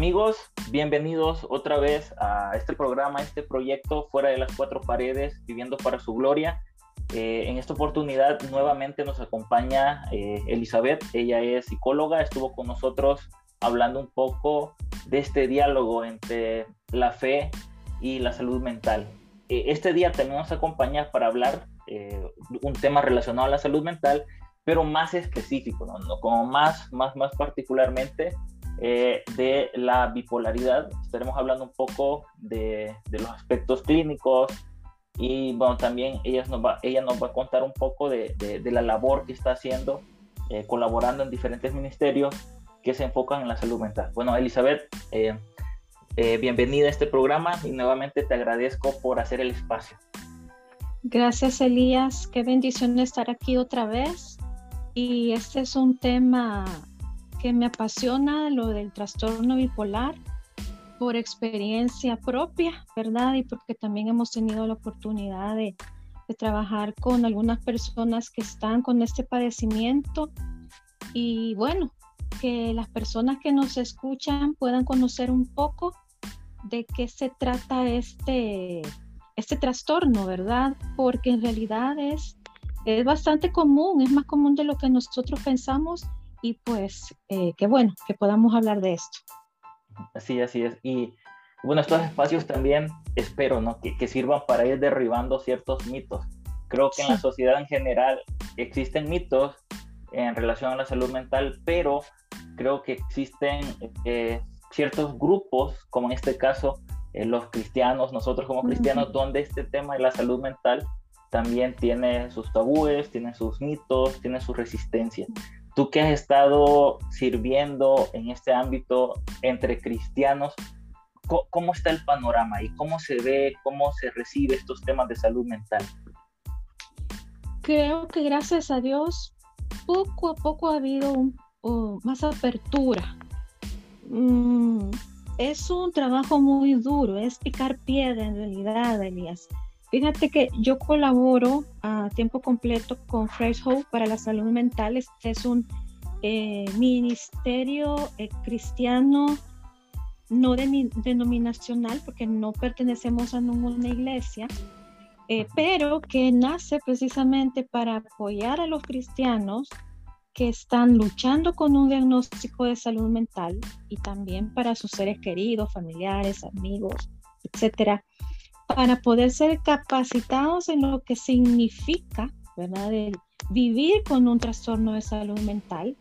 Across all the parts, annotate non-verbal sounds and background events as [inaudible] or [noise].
Amigos, bienvenidos otra vez a este programa, este proyecto Fuera de las Cuatro Paredes, Viviendo para su Gloria. Eh, en esta oportunidad nuevamente nos acompaña eh, Elizabeth, ella es psicóloga, estuvo con nosotros hablando un poco de este diálogo entre la fe y la salud mental. Eh, este día también nos acompaña para hablar un tema relacionado a la salud mental, pero más específico, ¿no? como más, más, más particularmente eh, de la bipolaridad. Estaremos hablando un poco de, de, los aspectos clínicos y bueno, también ella nos va, ella nos va a contar un poco de, de, la labor que está haciendo, eh, colaborando en diferentes ministerios que se enfocan en la salud mental. Bueno, Elizabeth, eh, bienvenida a este programa y nuevamente te agradezco por hacer el espacio. Gracias, Elías. Qué bendición estar aquí otra vez. Y este es un tema que me apasiona lo del trastorno bipolar por experiencia propia, ¿verdad? Y porque también hemos tenido la oportunidad de, trabajar con algunas personas que están con este padecimiento y bueno, que las personas que nos escuchan puedan conocer un poco de qué se trata este, este trastorno, ¿verdad? Porque en realidad es, es bastante común, es más común de lo que nosotros pensamos y pues eh, qué bueno que podamos hablar de esto. Así, así es. Y bueno, estos espacios también espero ¿no? que, que sirvan para ir derribando ciertos mitos. Creo que en la sociedad en general existen mitos en relación a la salud mental, pero creo que existen eh, ciertos grupos, como en este caso eh, los cristianos, nosotros como cristianos, donde este tema de la salud mental también tiene sus tabúes, tiene sus mitos, tiene su resistencia. Tú que has estado sirviendo en este ámbito entre cristianos, ¿cómo está el panorama y cómo se ve, cómo se recibe estos temas de salud mental? Creo que gracias a Dios, poco a poco ha habido más apertura. Mm, es un trabajo muy duro, es picar piedra en realidad, Elías. Fíjate que yo colaboro a tiempo completo con Fresh Hope para la salud mental. Este es un eh, ministerio eh, cristiano no denominacional porque no pertenecemos a ninguna iglesia, eh, pero que nace precisamente para apoyar a los cristianos que están luchando con un diagnóstico de salud mental y también para sus seres queridos, familiares, amigos, etcétera, para poder ser capacitados en lo que significa, ¿verdad? El vivir con un trastorno de salud mental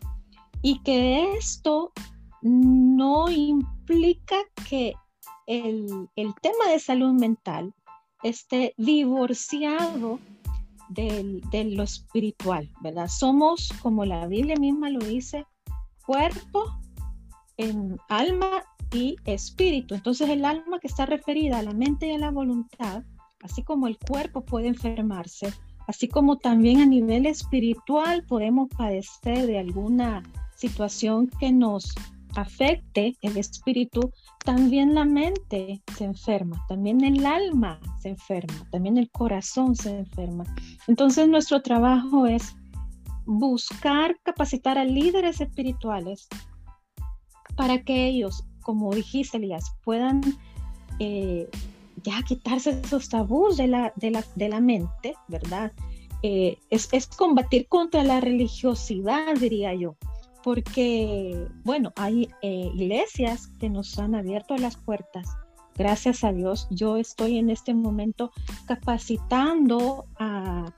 y que esto no implica que el, tema de salud mental esté divorciado de lo espiritual, ¿verdad? Somos, como la Biblia misma lo dice, cuerpo, en alma y espíritu. Entonces el alma que está referida a la mente y a la voluntad, así como el cuerpo puede enfermarse, así como también a nivel espiritual podemos padecer de alguna situación que nos afecte el espíritu, también la mente se enferma, también el alma se enferma, también el corazón se enferma. Entonces nuestro trabajo es buscar capacitar a líderes espirituales para que ellos como dijiste, Elías, puedan eh, ya quitarse esos tabús de la, de la, de la mente, ¿verdad? Eh, es, es, combatir contra la religiosidad, diría yo, porque, bueno, hay eh, iglesias que nos han abierto las puertas. Gracias a Dios, yo estoy en este momento capacitando a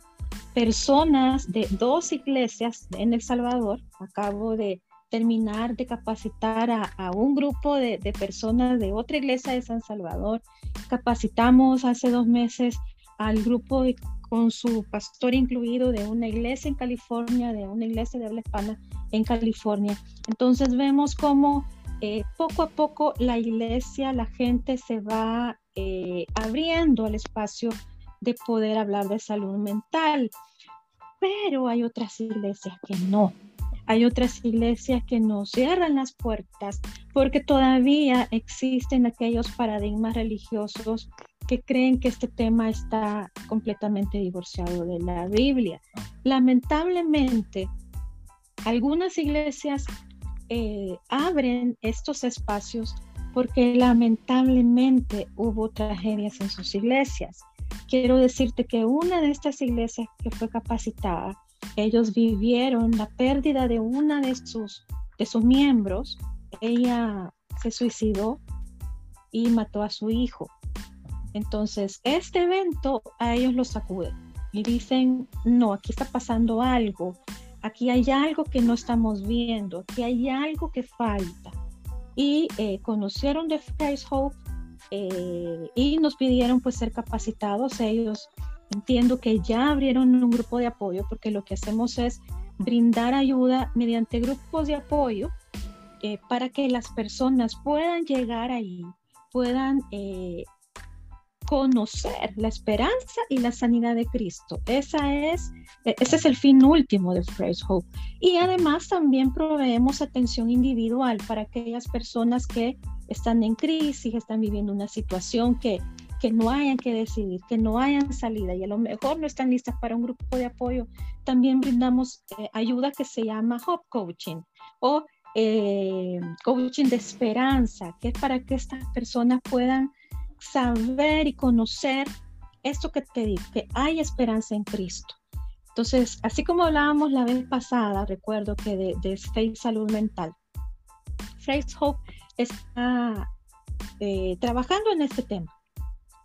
personas de dos iglesias en El Salvador. Acabo de terminar de capacitar a, un grupo de, personas de otra iglesia de San Salvador. Capacitamos hace dos meses al grupo con su pastor incluido de una iglesia en California, de una iglesia de habla hispana en California. Entonces vemos cómo eh, poco a poco la iglesia, la gente se va eh, abriendo al espacio de poder hablar de salud mental. Pero hay otras iglesias que no, hay otras iglesias que nos cierran las puertas porque todavía existen aquellos paradigmas religiosos que creen que este tema está completamente divorciado de la Biblia. Lamentablemente, algunas iglesias eh, abren estos espacios porque lamentablemente hubo tragedias en sus iglesias. Quiero decirte que una de estas iglesias que fue capacitada, ellos vivieron la pérdida de una de sus, de sus miembros. Ella se suicidó y mató a su hijo. Entonces, este evento a ellos los sacude y dicen, no, aquí está pasando algo, aquí hay algo que no estamos viendo, aquí hay algo que falta. Y eh, conocieron de Christ Hope eh, y nos pidieron pues ser capacitados. Ellos entiendo que ya abrieron un grupo de apoyo porque lo que hacemos es brindar ayuda mediante grupos de apoyo eh, para que las personas puedan llegar ahí, puedan conocer la esperanza y la sanidad de Cristo. Esa es, e, ese es el fin último de Fresh Hope. Y además también proveemos atención individual para aquellas personas que están en crisis, están viviendo una situación que, que no hayan que decidir, que no hayan salida y a lo mejor no están listas para un grupo de apoyo. También brindamos eh, ayuda que se llama Hope Coaching o eh, coaching de esperanza, que es para que estas personas puedan saber y conocer esto que te digo, que hay esperanza en Cristo. Entonces, así como hablábamos la vez pasada, recuerdo que de, Faith Salud Mental, Faith Hope está eh, trabajando en este tema.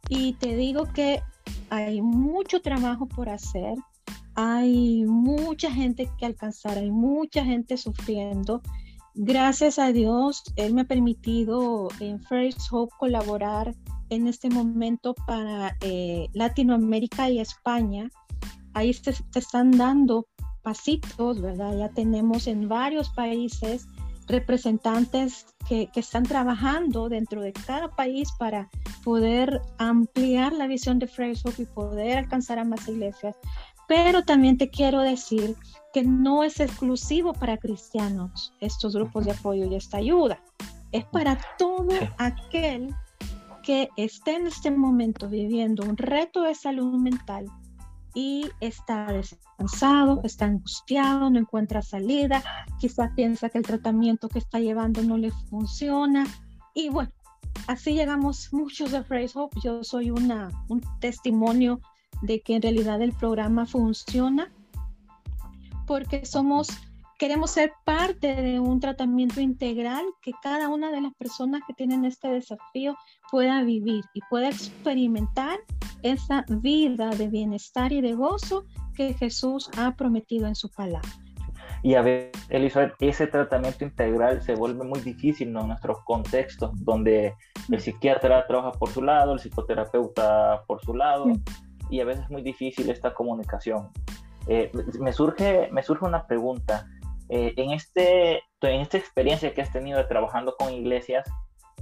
Y te digo que hay mucho trabajo por hacer, hay mucha gente que alcanzar, hay mucha gente sufriendo. Gracias a Dios, Él me ha permitido en First Hope colaborar en este momento para eh, Latinoamérica y España. Ahí se, están dando pasitos, ¿verdad? Ya tenemos en varios países representantes que, que, están trabajando dentro de cada país para poder ampliar la visión de Hope y poder alcanzar a más iglesias. Pero también te quiero decir que no es exclusivo para cristianos estos grupos de apoyo y esta ayuda. Es para todo aquel que esté en este momento viviendo un reto de salud mental y está descansado, está angustiado, no encuentra salida, quizás piensa que el tratamiento que está llevando no le funciona. Y bueno, así llegamos muchos de Phrase Hope. Yo soy una, un testimonio de que en realidad el programa funciona porque somos queremos ser parte de un tratamiento integral que cada una de las personas que tienen este desafío pueda vivir y pueda experimentar esa vida de bienestar y de gozo que Jesús ha prometido en su palabra. Y a ver, Elizabeth, ese tratamiento integral se vuelve muy difícil ¿no? en nuestros contextos, donde el psiquiatra trabaja por su lado, el psicoterapeuta por su lado, y a veces es muy difícil esta comunicación. Eh, me, surge, me surge una pregunta. Eh, en, este, en esta experiencia que has tenido trabajando con iglesias,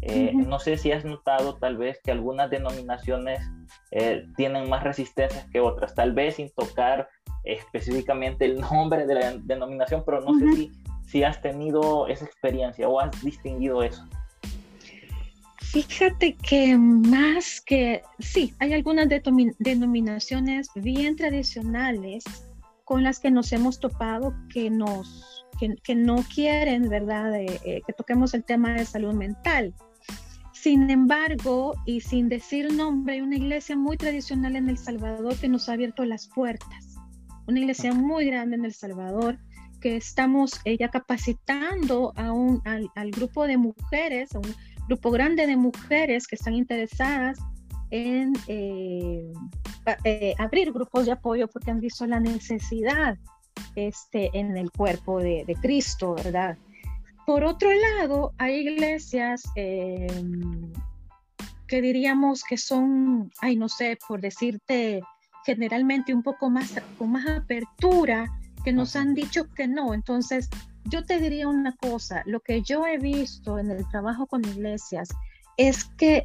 eh, no sé si has notado tal vez que algunas denominaciones eh, tienen más resistencias que otras, tal vez sin tocar específicamente el [laughs] nombre de la denominación, pero no sé si, si has tenido esa experiencia o has distinguido eso. Fíjate que más que, sí, hay algunas denominaciones bien tradicionales con las que nos hemos topado que nos que, no quieren, ¿verdad?, eh, que toquemos el tema de salud mental. Sin embargo, y sin decir nombre, hay una iglesia muy tradicional en El Salvador que nos ha abierto las puertas. Una iglesia muy grande en El Salvador que estamos eh, ya capacitando a un, al, grupo de mujeres, a un grupo grande de mujeres que están interesadas en eh, abrir grupos de apoyo porque han visto la necesidad este, en el cuerpo de, Cristo, ¿verdad? Por otro lado, hay iglesias em, que diríamos que son, ay, no sé, por decirte, generalmente un poco más, con más apertura, que nos han dicho que no. Entonces, yo te diría una cosa, lo que yo he visto en el trabajo con iglesias es que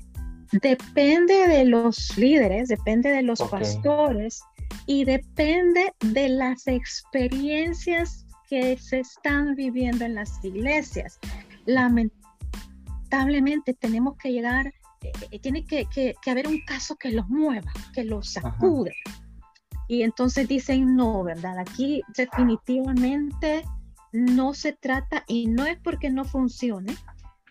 depende de los líderes, depende de los pastores, y depende de las experiencias que se están viviendo en las iglesias. Lamentablemente tenemos que llegar, eh, eh, tiene que, haber un caso que los mueva, que los sacude. Y entonces dicen, no, ¿verdad? Aquí definitivamente no se trata, y no es porque no funcione,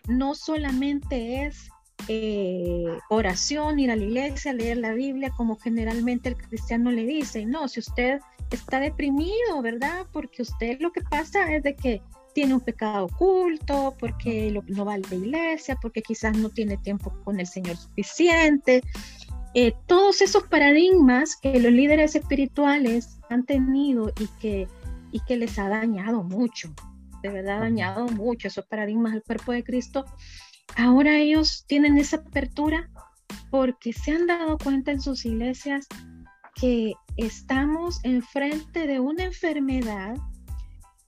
no solamente es eh, oración, ir a la iglesia, leer la Biblia, como generalmente el cristiano le dice. No, si usted está deprimido, ¿verdad? Porque usted lo que pasa es de que tiene un pecado oculto, porque no va a la iglesia, porque quizás no tiene tiempo con el Señor suficiente. Eh, todos esos paradigmas que los líderes espirituales han tenido y que, y que les ha dañado mucho, de verdad ha dañado mucho esos paradigmas del cuerpo de Cristo, ahora ellos tienen esa apertura porque se han dado cuenta en sus iglesias que estamos enfrente de una enfermedad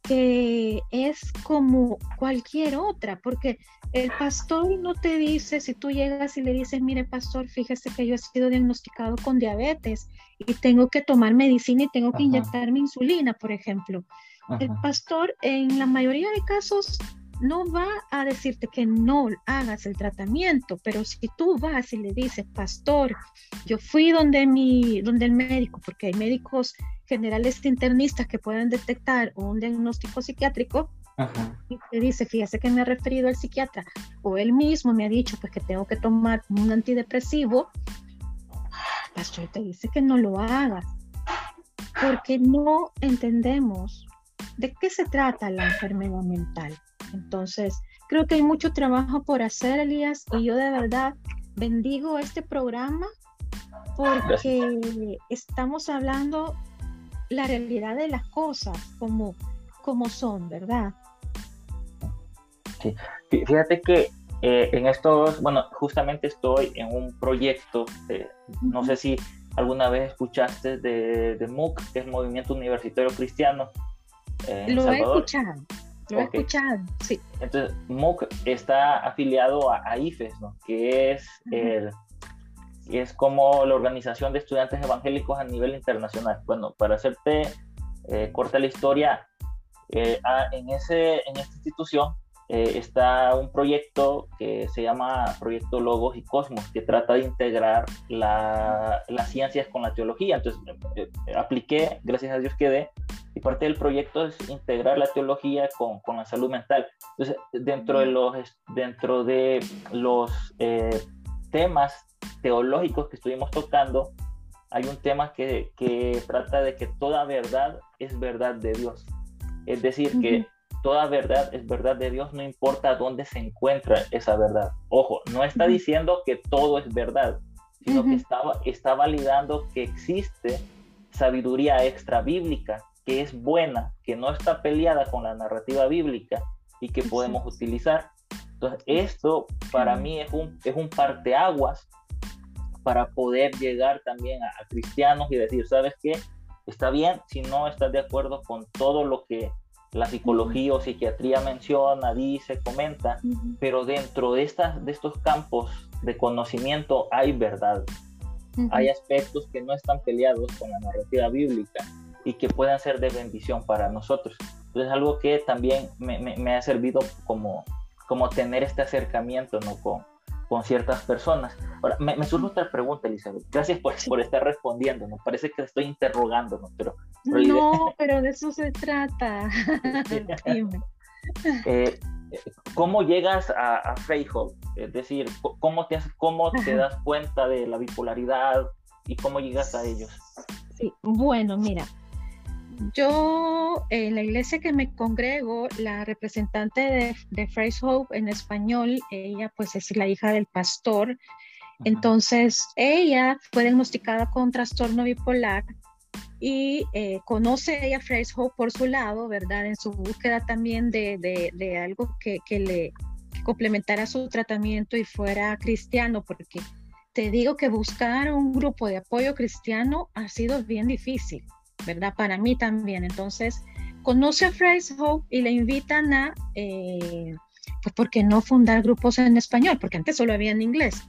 que es como cualquier otra, porque el pastor no te dice, si tú llegas y le dices, mire pastor, fíjese que yo he sido diagnosticado con diabetes y tengo que tomar medicina y tengo que inyectarme insulina, por ejemplo. El pastor en la mayoría de casos no va a decirte que no hagas el tratamiento, pero si tú vas y le dices, pastor, yo fui donde, mi, donde el médico, porque hay médicos generales internistas que pueden detectar un diagnóstico psiquiátrico, y te dice, fíjese que me ha referido al psiquiatra, o él mismo me ha dicho pues que tengo que tomar un antidepresivo, pastor te dice que no lo hagas, porque no entendemos de qué se trata la enfermedad mental. Entonces, creo que hay mucho trabajo por hacer, Elías, y yo de verdad bendigo este programa porque estamos hablando la realidad de las cosas como, como son, ¿verdad? Sí, fíjate que eh, en estos, bueno, justamente estoy en un proyecto, no sé si alguna vez escuchaste de, de MOOC, que es Movimiento Universitario Cristiano. Lo he escuchado. Lo he escuchado, sí. Entonces, MOOC está afiliado a, IFES, ¿no? que es, el, es como la organización de estudiantes evangélicos a nivel internacional. Bueno, para hacerte eh, corta la historia, eh, ah, en, ese, en esta institución eh, está un proyecto que se llama Proyecto Logos y Cosmos, que trata de integrar la, las ciencias con la teología. Entonces, apliqué, gracias a Dios quedé, y parte del proyecto es integrar la teología con, con la salud mental. Entonces, dentro de los, dentro de los eh, temas teológicos que estuvimos tocando, hay un tema que, que, trata de que toda verdad es verdad de Dios. Es decir, que toda verdad es verdad de Dios, no importa dónde se encuentra esa verdad. Ojo, no está diciendo que todo es verdad, sino que está, está validando que existe sabiduría extra bíblica que es buena, que no está peleada con la narrativa bíblica y que podemos utilizar. Entonces, esto para mí es un, es un parteaguas para poder llegar también a, cristianos y decir, ¿sabes qué? Está bien si no estás de acuerdo con todo lo que la psicología o psiquiatría menciona, dice, comenta, pero dentro de, estas, de estos campos de conocimiento hay verdad. Hay aspectos que no están peleados con la narrativa bíblica y que puedan ser de bendición para nosotros. Entonces, algo que también me, me, ha servido como, como tener este acercamiento ¿no? con, con ciertas personas. Ahora, me, me, surge otra pregunta, Elizabeth. Gracias por, por estar respondiendo. Me parece que estoy interrogando, ¿no? Pero, no, [laughs] pero de eso se trata. [laughs] eh, ¿Cómo llegas a, a Es decir, ¿cómo te, cómo te das cuenta de la bipolaridad y cómo llegas a ellos? Sí, bueno, mira, yo, en la iglesia que me congrego, la representante de, de Phrase Hope en español, ella pues es la hija del pastor. Entonces, ella fue diagnosticada con trastorno bipolar y eh, conoce ella Phrase Hope por su lado, ¿verdad? En su búsqueda también de, de, algo que, que le complementara su tratamiento y fuera cristiano, porque te digo que buscar un grupo de apoyo cristiano ha sido bien difícil. ¿Verdad? Para mí también. Entonces, conoce a Phrase Hope y le invitan a, eh, pues, ¿por qué no fundar grupos en español? Porque antes solo había en inglés.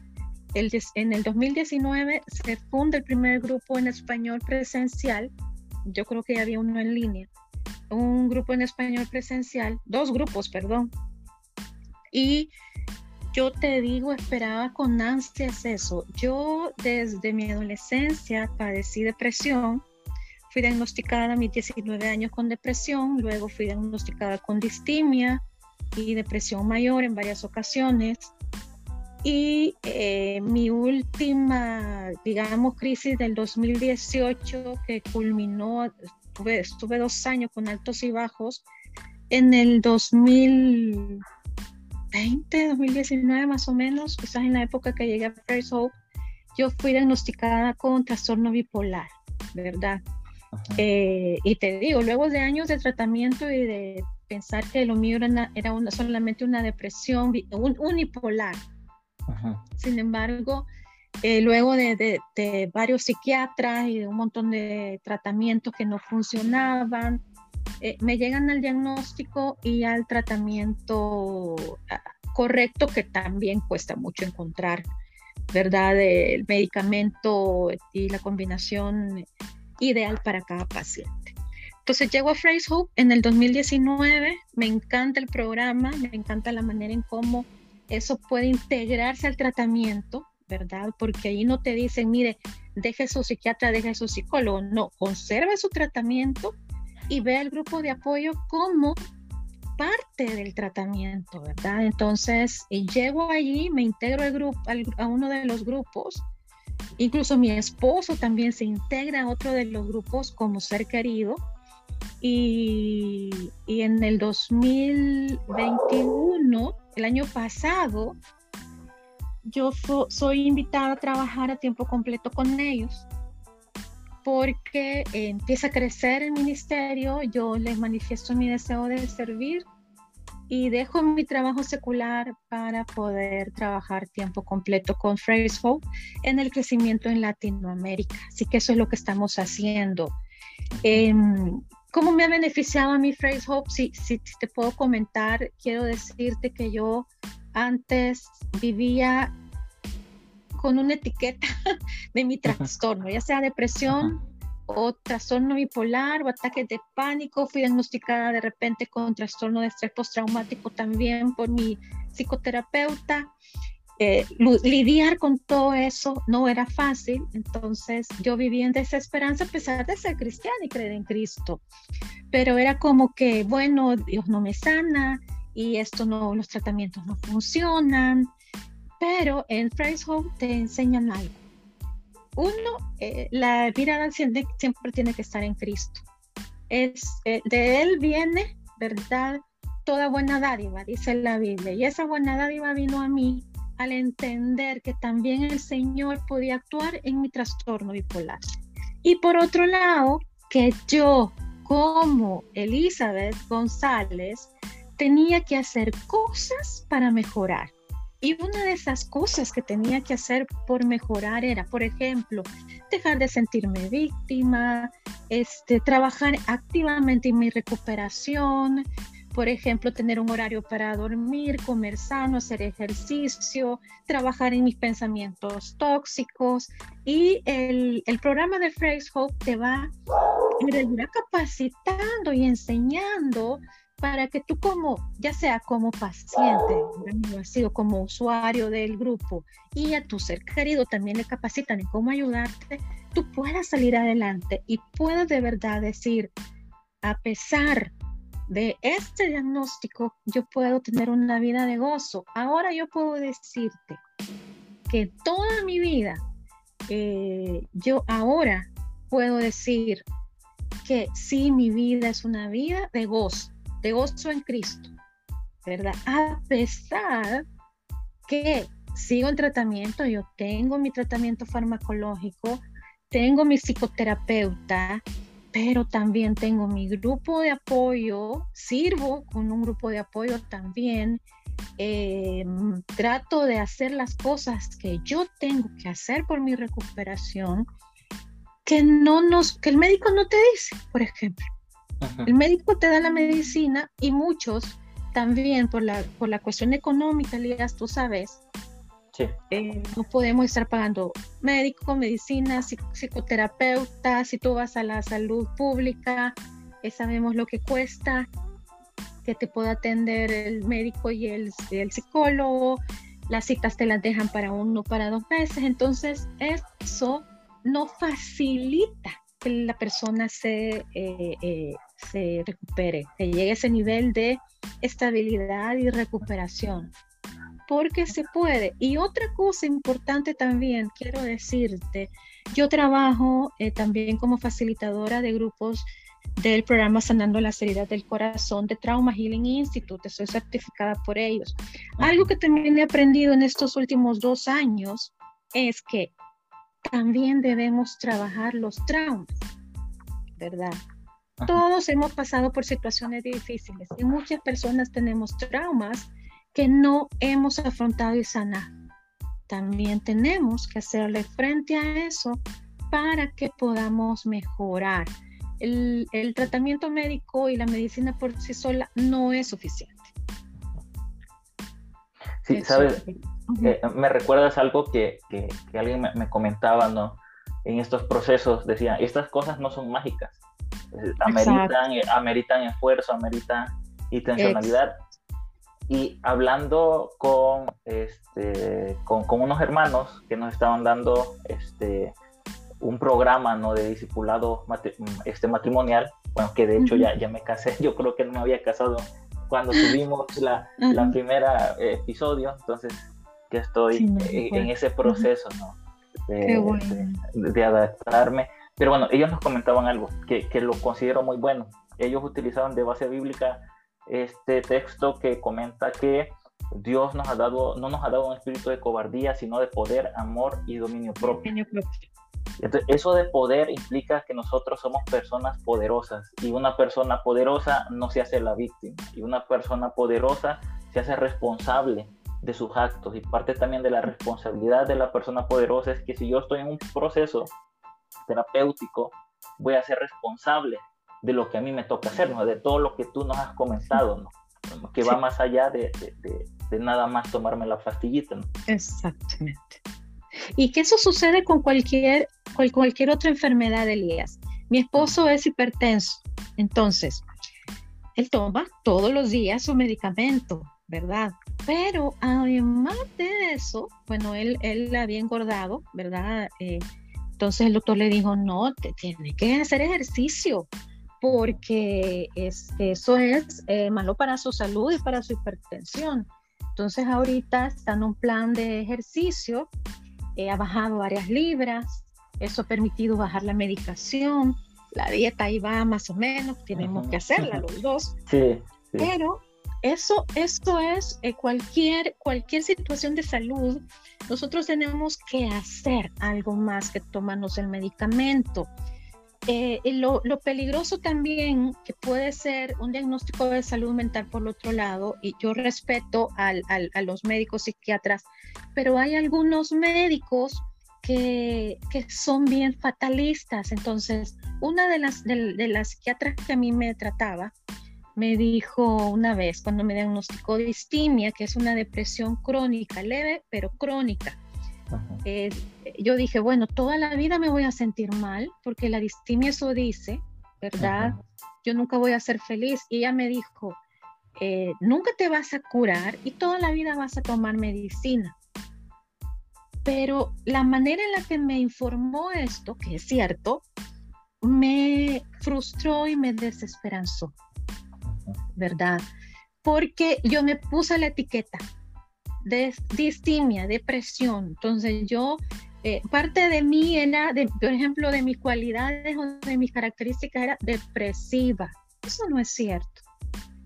El, en el 2019 se funda el primer grupo en español presencial. Yo creo que ya había uno en línea. Un grupo en español presencial, dos grupos, perdón. Y yo te digo, esperaba con ansias eso. Yo desde mi adolescencia padecí depresión Fui diagnosticada a mis 19 años con depresión, luego fui diagnosticada con distimia, y depresión mayor en varias ocasiones. Y eh, mi última, digamos, crisis del 2018 que culminó, estuve, estuve dos años con altos y bajos, en el 2020, 2019 más o menos, quizás en la época que llegué a First Hope, yo fui diagnosticada con trastorno bipolar, ¿verdad? Eh, y te digo, luego de años de tratamiento y de pensar que lo mío era, era una, solamente una depresión un, unipolar. Sin embargo, eh, luego de, de, varios psiquiatras y de un montón de tratamientos que no funcionaban, eh, me llegan al diagnóstico y al tratamiento ah, correcto que también cuesta mucho encontrar, ¿verdad? El medicamento y la combinación ideal para cada paciente. Entonces llego a Phrase Hope en el 2019, me encanta el programa, me encanta la manera en cómo eso puede integrarse al tratamiento, ¿verdad? Porque ahí no te dicen, mire, deje su psiquiatra, deje su psicólogo, no, conserve su tratamiento y ve al grupo de apoyo como parte del tratamiento, ¿verdad? Entonces, llego allí, me integro al grupo, a uno de los grupos Incluso mi esposo también se integra a otro de los grupos como ser querido. Y, en el 2021, el año pasado, yo soy invitada a trabajar a tiempo completo con ellos porque empieza a crecer el ministerio, yo les manifiesto mi deseo de servir y dejo mi trabajo secular para poder trabajar tiempo completo con Phrase Hope en el crecimiento en Latinoamérica. Así que eso es lo que estamos haciendo. Em, ¿Cómo me ha beneficiado a mi Phrase Hope? Si, si, te puedo comentar, quiero decirte que yo antes vivía con una etiqueta [laughs] de mi trastorno, ya sea depresión, o trastorno bipolar o ataques de pánico. Fui diagnosticada de repente con trastorno de estrés postraumático también por mi psicoterapeuta. Eh, lidiar con todo eso no era fácil, entonces yo vivía en desesperanza a pesar de ser cristiana y creer en Cristo. Pero era como que, bueno, Dios no me sana y esto no, los tratamientos no funcionan. Pero en Phrase Hope te enseñan algo uno, eh, la mirada siempre tiene que estar en Cristo. Es, eh, de Él viene, ¿verdad? Toda buena dádiva, dice la Biblia. Y esa buena dádiva vino a mí al entender que también el Señor podía actuar en mi trastorno bipolar. Y por otro lado, que yo, como Elizabeth González, tenía que hacer cosas para mejorar. Y una de esas cosas que tenía que hacer por mejorar era, por ejemplo, dejar de sentirme víctima, este, trabajar activamente en mi recuperación, por ejemplo, tener un horario para dormir, comer sano, hacer ejercicio, trabajar en mis pensamientos tóxicos. Y el, el programa de Phrase Hope te va, te va capacitando y enseñando para que tú como, ya sea como paciente, sido como usuario del grupo y a tu ser querido también le capacitan en cómo ayudarte, tú puedas salir adelante y puedas de verdad decir, a pesar de este diagnóstico, yo puedo tener una vida de gozo. Ahora yo puedo decirte que toda mi vida, eh, yo ahora puedo decir que sí, mi vida es una vida de gozo de gozo en Cristo, ¿verdad? A pesar que sigo en tratamiento, yo tengo mi tratamiento farmacológico, tengo mi psicoterapeuta, pero también tengo mi grupo de apoyo, sirvo con un grupo de apoyo también, em, trato de hacer las cosas que yo tengo que hacer por mi recuperación, que no nos, que el médico no te dice, por ejemplo. El médico te da la medicina y muchos también por la, por la cuestión económica, Lías, tú sabes, eh, no podemos estar pagando médico, medicina, psicoterapeuta, si tú vas a la salud pública, eh, sabemos lo que cuesta que te pueda atender el médico y el, el psicólogo, las citas te las dejan para uno, para dos meses, entonces eso no facilita que la persona se, eh, se recupere, que llegue a ese nivel de estabilidad y recuperación. Porque se puede. Y otra cosa importante también, quiero decirte, yo trabajo eh, también como facilitadora de grupos del programa Sanando las heridas del corazón de Trauma Healing Institute. Soy certificada por ellos. Algo que también he aprendido en estos últimos dos años es que también debemos trabajar los traumas, ¿verdad? Todos hemos pasado por situaciones difíciles y muchas personas tenemos traumas que no hemos afrontado y sanado. También tenemos que hacerle frente a eso para que podamos mejorar el, tratamiento médico y la medicina por sí sola no es suficiente. Sí, sabes, eh, me recuerdas algo que, que, alguien me, comentaba, ¿no? En estos procesos decía, estas cosas no son mágicas, ameritan, ameritan esfuerzo, ameritan intencionalidad. Y hablando con, este, con, con, unos hermanos que nos estaban dando este, un programa ¿no? de discipulado este, matrimonial, bueno, que de hecho ya, ya me casé, [laughs] yo creo que no me había casado cuando tuvimos la, la primera episodio, entonces que estoy en, ese proceso ¿no? de, de, adaptarme. Pero bueno, ellos nos comentaban algo que, que lo considero muy bueno. Ellos utilizaban de base bíblica este texto que comenta que Dios nos ha dado, no nos ha dado un espíritu de cobardía, sino de poder, amor y dominio propio. Dominio propio. Entonces, eso de poder implica que nosotros somos personas poderosas y una persona poderosa no se hace la víctima y una persona poderosa se hace responsable de sus actos y parte también de la responsabilidad de la persona poderosa es que si yo estoy en un proceso terapéutico voy a ser responsable de lo que a mí me toca hacer, ¿no? de todo lo que tú nos has comentado, ¿no? que va más allá de, de, de, nada más tomarme la pastillita. ¿no? Exactamente. Y que eso sucede con cualquier, cualquier otra enfermedad, Elías. Mi esposo es hipertenso, entonces, él toma todos los días su medicamento, ¿verdad? Pero además de eso, bueno, él, él había engordado, ¿verdad? Eh, entonces el doctor le dijo, no, te, tiene que hacer ejercicio porque este, eso es eh, malo para su salud y para su hipertensión. Entonces ahorita está en un plan de ejercicio eh, ha bajado varias libras, eso ha permitido bajar la medicación, la dieta ahí va más o menos, tenemos que hacerla los dos. Sí, Pero eso, es eh, cualquier, cualquier situación de salud, nosotros tenemos que hacer algo más que tomarnos el medicamento. Eh, lo, lo, peligroso también que puede ser un diagnóstico de salud mental por otro lado, y yo respeto al, al, a los médicos psiquiatras, pero hay algunos médicos que, que son bien fatalistas. Entonces, una de las, de, de las psiquiatras que a mí me trataba, me dijo una vez cuando me diagnosticó distimia, que es una depresión crónica, leve, pero crónica. Eh, yo dije, bueno, toda la vida me voy a sentir mal porque la distimia eso dice, ¿verdad? Yo nunca voy a ser feliz. Y ella me dijo, eh, nunca te vas a curar y toda la vida vas a tomar medicina. Pero la manera en la que me informó esto, que es cierto, me frustró y me desesperanzó, ¿verdad? Porque yo me puse la etiqueta de distimia, depresión. Entonces yo, eh, parte de mí era, de, por ejemplo, de mis cualidades o de mis características era depresiva. Eso no es cierto.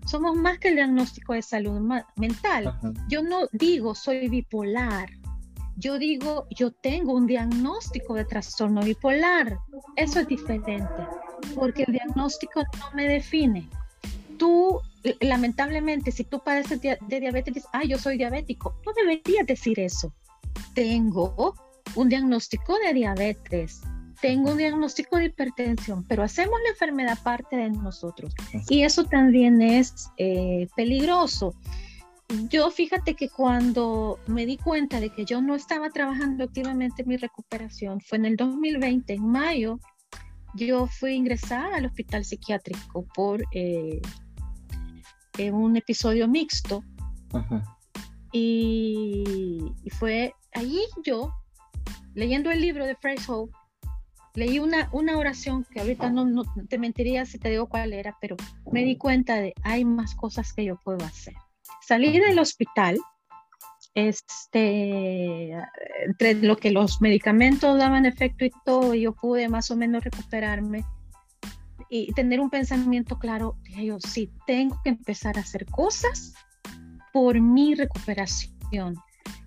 Somos más que el diagnóstico de salud mental. Yo no digo soy bipolar. Yo digo yo tengo un diagnóstico de trastorno bipolar. Eso es diferente, porque el diagnóstico no me define. Tú lamentablemente, si tú padeces de, diabetes, dices, ah, yo soy diabético. No deberías decir eso. Tengo un diagnóstico de diabetes, tengo un diagnóstico de hipertensión, pero hacemos la enfermedad parte de nosotros. Y eso también es eh, peligroso. Yo fíjate que cuando me di cuenta de que yo no estaba trabajando activamente en mi recuperación, fue en el 2020, en mayo, yo fui ingresada al hospital psiquiátrico por eh, en un episodio mixto. Y, fue allí yo, leyendo el libro de Fresh Hope, leí una, una oración que ahorita no, no te mentiría si te digo cuál era, pero me di cuenta de hay más cosas que yo puedo hacer. Salí del hospital, este, entre lo que los medicamentos daban efecto y todo, yo pude más o menos recuperarme y tener un pensamiento claro, dije yo, sí, tengo que empezar a hacer cosas por mi recuperación,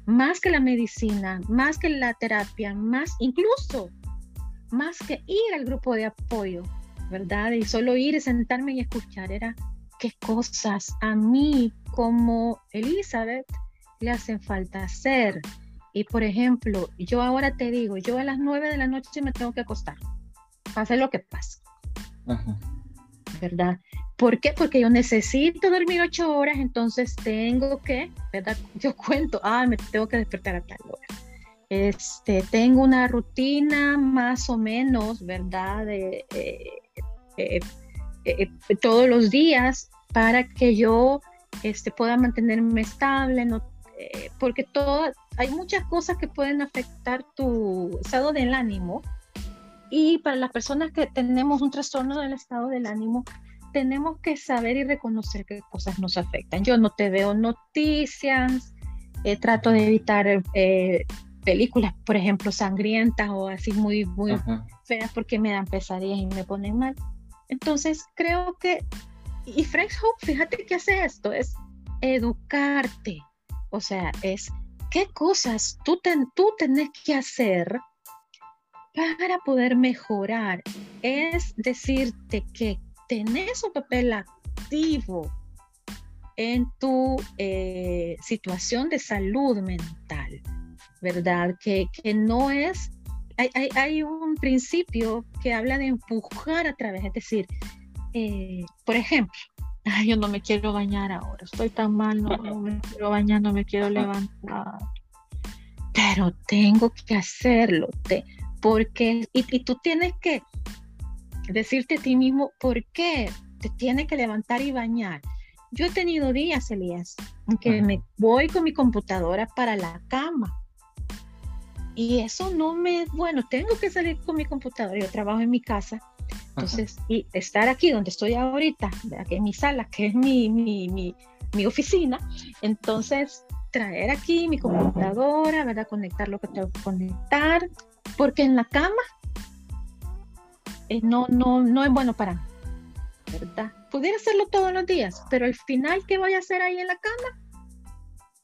más que la medicina, más que la terapia, más incluso, más que ir al grupo de apoyo, ¿verdad? Y solo ir y sentarme y escuchar, era qué cosas a mí como Elizabeth le hacen falta hacer. Y por ejemplo, yo ahora te digo, yo a las nueve de la noche me tengo que acostar, pase lo que pase. ¿Verdad? ¿Por qué? Porque yo necesito dormir ocho horas, entonces tengo que, ¿verdad? [laughs] Yo cuento, ah, me tengo que despertar a tal hora. Este, tengo una rutina más o menos, ¿verdad? Eh, eh, eh, todos los días para que yo este, pueda mantenerme estable, no, porque todo, hay muchas cosas que pueden afectar tu estado del ánimo y para las personas que tenemos un trastorno del estado del ánimo, tenemos que saber y reconocer qué cosas nos afectan. Yo no te veo noticias, eh, trato de evitar eh, películas, por ejemplo, sangrientas o así muy, muy feas porque me dan pesadillas y me ponen mal. Entonces, creo que, y Fresh Hope, fíjate que hace esto, es educarte. O sea, es qué cosas tú, ten, tú tenés que hacer para poder mejorar. Es decirte que tenés un papel activo en tu eh, situación de salud mental, ¿verdad? Que, no es, hay, un principio que habla de empujar a través, es decir, eh, por ejemplo, [laughs] yo no me quiero bañar ahora, estoy tan mal, no, no me quiero bañar, no me quiero levantar, pero tengo que hacerlo, te, porque, y, tú tienes que decirte a ti mismo por qué te tienes que levantar y bañar. Yo he tenido días, Elías, en que me voy con mi computadora para la cama. Y eso no me, bueno, tengo que salir con mi computadora, yo trabajo en mi casa. Entonces, y estar aquí donde estoy ahorita, en mi sala, que es mi, mi, mi, mi oficina, entonces traer aquí mi computadora, ¿verdad? Conectar lo que tengo que conectar, porque en la cama eh, no, no, no es bueno para mí, ¿verdad? Pudiera hacerlo todos los días, pero al final, ¿qué voy a hacer ahí en la cama?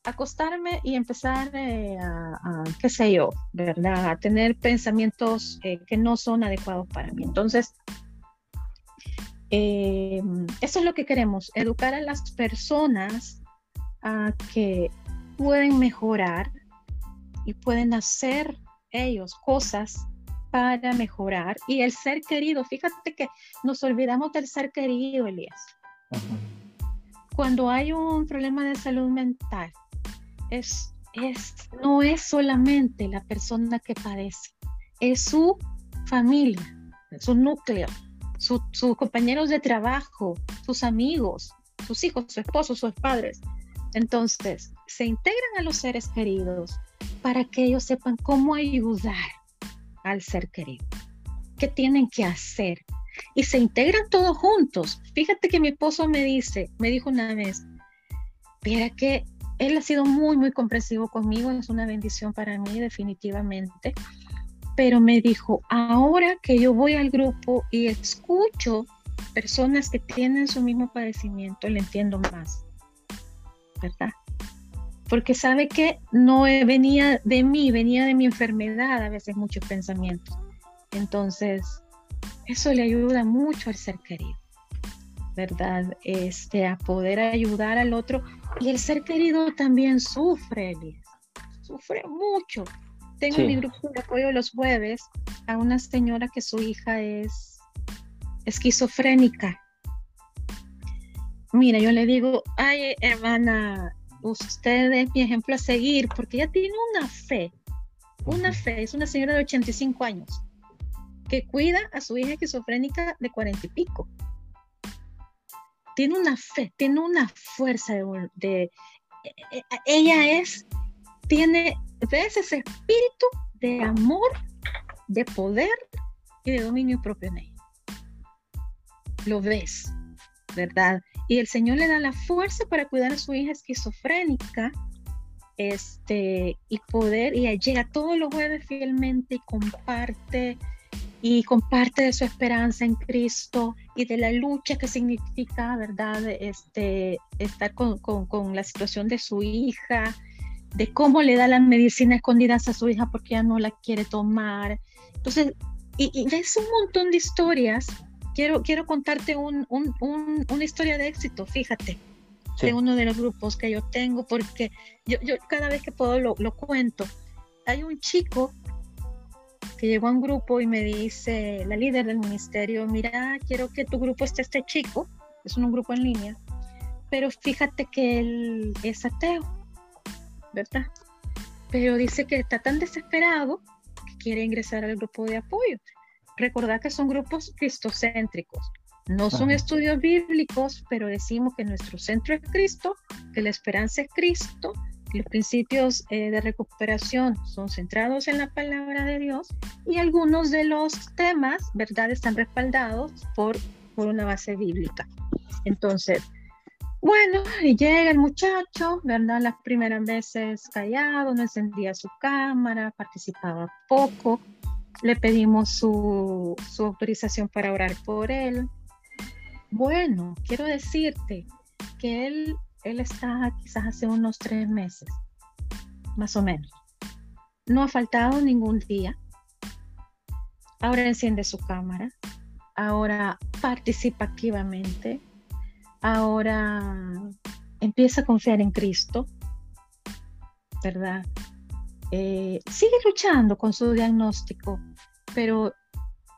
acostarme y empezar eh, a, qué sé yo, ¿verdad? A tener pensamientos eh, que no son adecuados para mí. Entonces, eso es lo que queremos, educar a las personas a que pueden mejorar y pueden hacer ellos cosas para mejorar y el ser querido. Fíjate que nos olvidamos del ser querido, Elías. Cuando hay un problema de salud mental, es, es, no es solamente la persona que padece, es su familia, su núcleo, sus compañeros de trabajo, sus amigos, sus hijos, su esposo, sus padres. Entonces, se integran a los seres queridos para que ellos sepan cómo ayudar al ser querido, qué tienen que hacer. Y se integran todos juntos. Fíjate que mi esposo me dice, me dijo una vez, mira que él ha sido muy, muy comprensivo conmigo, es una bendición para mí definitivamente, pero me dijo, ahora que yo voy al grupo y escucho personas que tienen su mismo padecimiento, le entiendo más, ¿verdad? Porque sabe que no venía de mí, venía de mi enfermedad, a veces muchos pensamientos. Entonces, eso le ayuda mucho al ser querido, ¿verdad? Este, a poder ayudar al otro. Y el ser querido también sufre, Elías, sufre mucho. Tengo mi grupo de apoyo los jueves a una señora que su hija es esquizofrénica. Mira, yo le digo, ay, hermana, usted es mi ejemplo a seguir porque ella tiene una fe, una fe, es una señora de 85 años que cuida a su hija esquizofrénica de 40 y pico. Tiene una fe, tiene una fuerza de, eh, eh, ella es, tiene, ves ese espíritu de amor, de poder y de dominio propio en ella. Lo ves, ¿verdad? Y el Señor le da la fuerza para cuidar a su hija esquizofrénica este, y poder, y llega todos los jueves fielmente y comparte, y comparte de su esperanza en Cristo y de la lucha que significa, ¿verdad?, este, estar con, con, la situación de su hija, de cómo le da la medicina escondidas a su hija porque ya no la quiere tomar. Entonces, y, y ves un montón de historias. Quiero, quiero contarte un, un, una historia de éxito, fíjate de uno de los grupos que yo tengo, porque yo, yo cada vez que puedo lo, lo, cuento. Hay un chico que llegó a un grupo y me dice, la líder del ministerio, mira, quiero que tu grupo esté este chico, es un grupo en línea, pero fíjate que él es ateo, ¿verdad? Pero dice que está tan desesperado que quiere ingresar al grupo de apoyo. Recordad que son grupos cristocéntricos. No son estudios bíblicos, pero decimos que nuestro centro es Cristo, que la esperanza es Cristo, que los principios eh, de recuperación son centrados en la palabra de Dios y algunos de los temas, ¿verdad?, están respaldados por, por una base bíblica. Entonces, bueno, y llega el muchacho, ¿verdad? Las primeras veces callado, no encendía su cámara, participaba poco. Le pedimos su, su autorización para orar por él. Bueno, quiero decirte que él, él está quizás hace unos tres meses, más o menos. No ha faltado ningún día. Ahora enciende su cámara. Ahora participa activamente. Ahora empieza a confiar en Cristo. ¿Verdad? Eh, sigue luchando con su diagnóstico, pero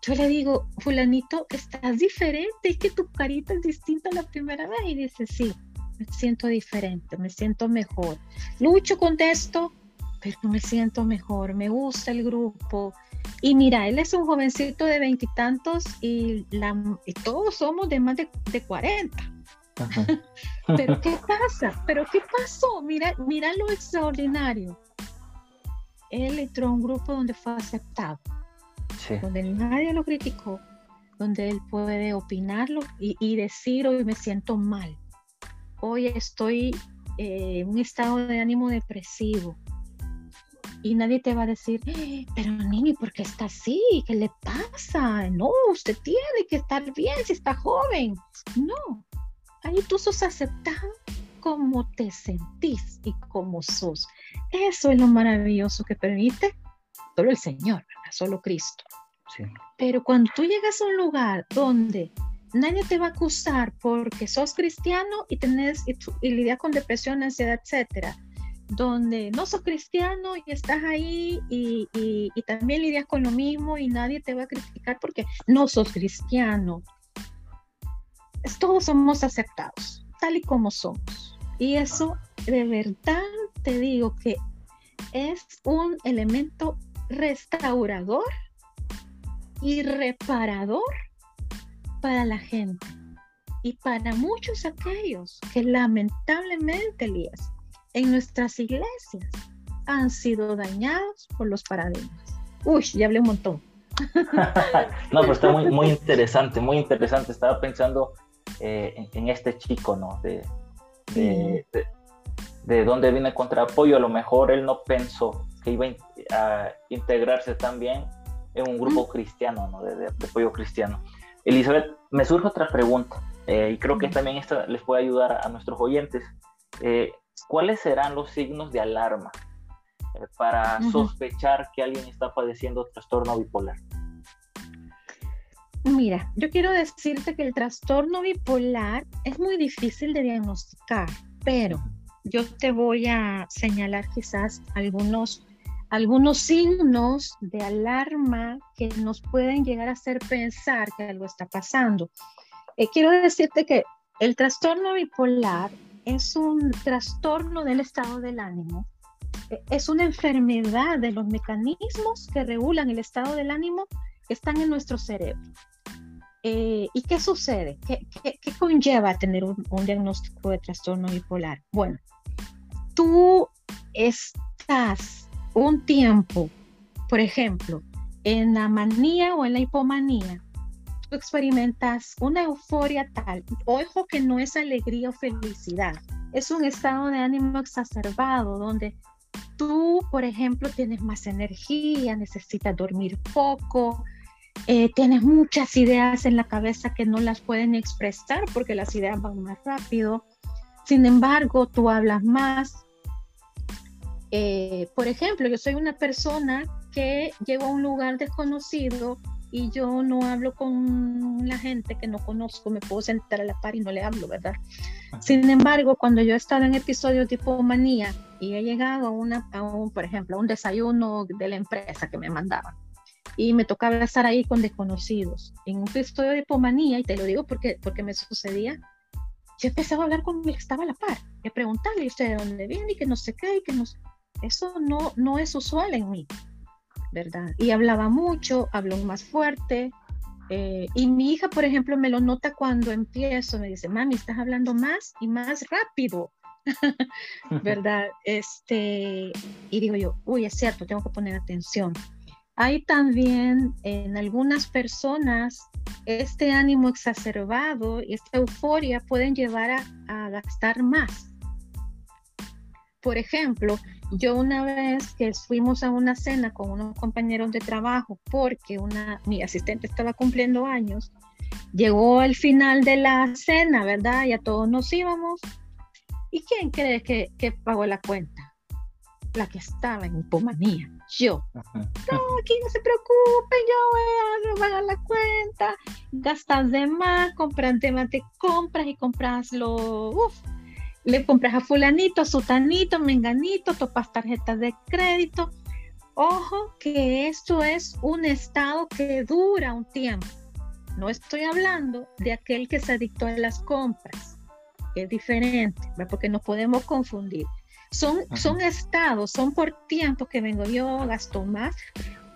yo le digo, fulanito, estás diferente, es que tu carita es distinta a la primera vez. Y dice, sí, me siento diferente, me siento mejor. Lucho con esto, pero me siento mejor, me gusta el grupo. Y mira, él es un jovencito de veintitantos y, y, todos somos de más de, de 40. [laughs] pero ¿qué pasa? ¿Pero qué pasó? Mira, mira lo extraordinario. Él entró a un grupo donde fue aceptado donde nadie lo criticó, donde él puede opinarlo y, decir hoy me siento mal, hoy estoy eh, en un estado de ánimo depresivo. Y nadie te va a decir, eh, pero Nini, ¿por qué está así? ¿Qué le pasa? No, usted tiene que estar bien si está joven. No, ahí tú sos aceptado como te sentís y como sos. Eso es lo maravilloso que permite solo el Señor, solo Cristo. Pero cuando tú llegas a un lugar donde nadie te va a acusar porque sos cristiano y tenés y, lidias con depresión, ansiedad, etcétera, donde no sos cristiano y estás ahí y, y, también lidias con lo mismo y nadie te va a criticar porque no sos cristiano. Todos somos aceptados, tal y como somos. Y eso de verdad te digo que es un elemento restaurador y reparador para la gente y para muchos aquellos que lamentablemente, Elías, en nuestras iglesias han sido dañados por los paradigmas. Uy, ya hablé un montón. [laughs] no, pero está muy, muy interesante, muy interesante. Estaba pensando eh, en, este chico, ¿no? De, de, de, dónde viene contra apoyo. A lo mejor él no pensó que iba a integrarse tan bien en un grupo cristiano, ¿no? de, apoyo cristiano. Elizabeth, me surge otra pregunta, eh, y creo que también esta les puede ayudar a, nuestros oyentes. Eh, ¿Cuáles serán los signos de alarma eh, para sospechar que alguien está padeciendo trastorno bipolar? Mira, yo quiero decirte que el trastorno bipolar es muy difícil de diagnosticar, pero yo te voy a señalar quizás algunos algunos signos de alarma que nos pueden llegar a hacer pensar que algo está pasando. Eh, quiero decirte que el trastorno bipolar es un trastorno del estado del ánimo. Eh, es una enfermedad de los mecanismos que regulan el estado del ánimo están en nuestro cerebro. Eh, ¿Y qué sucede? ¿Qué, qué, conlleva tener un, un diagnóstico de trastorno bipolar? Bueno, tú estás un tiempo, por ejemplo, En la manía o en la hipomanía, tú experimentas una euforia tal, ojo que no es alegría o felicidad, es un estado de ánimo exacerbado donde tú, por ejemplo, tienes más energía, necesitas dormir poco, eh, tienes muchas ideas en la cabeza que no las pueden expresar porque las ideas van más rápido. Sin embargo, tú hablas más. Eh, por ejemplo, yo soy una persona que llego a un lugar desconocido y yo no hablo con la gente que no conozco, me puedo sentar a la par y no le hablo, ¿verdad? Sin embargo, cuando yo he estado en episodios tipo manía y he llegado a, una, a un, por ejemplo, a un desayuno de la empresa que me mandaban y me tocaba estar ahí con desconocidos, en un episodio de hipomanía, y te lo digo porque, porque me sucedía, yo empezaba a hablar con el que estaba a la par, y a preguntarle, ¿usted de dónde viene? Y que no sé qué, y que no Eso no, no es usual en mí. ¿verdad? Y hablaba mucho, habló más fuerte. Eh, y mi hija, por ejemplo, me lo nota cuando empiezo, me dice, mami, estás hablando más y más rápido, [laughs] ¿verdad? Este, y digo yo, uy, es cierto, tengo que poner atención. Hay también en algunas personas este ánimo exacerbado y esta euforia pueden llevar a, gastar más. Por ejemplo, yo una vez que fuimos a una cena con unos compañeros de trabajo porque una, mi asistente estaba cumpliendo años, llegó al final de la cena, ¿verdad? Ya todos nos íbamos. ¿Y quién cree que, que pagó la cuenta? La que estaba en hipomanía, yo. No, aquí no se preocupe, yo voy a pagar la cuenta. Gastas de más, compras de compras y compras lo... Uf, le compras a fulanito, a sutanito, menganito, topas tarjetas de crédito. Ojo que esto es un estado que dura un tiempo. No estoy hablando de aquel que se adictó a las compras, que es diferente, porque no podemos confundir. Son, son estados, son por tiempo que vengo yo, gasto más.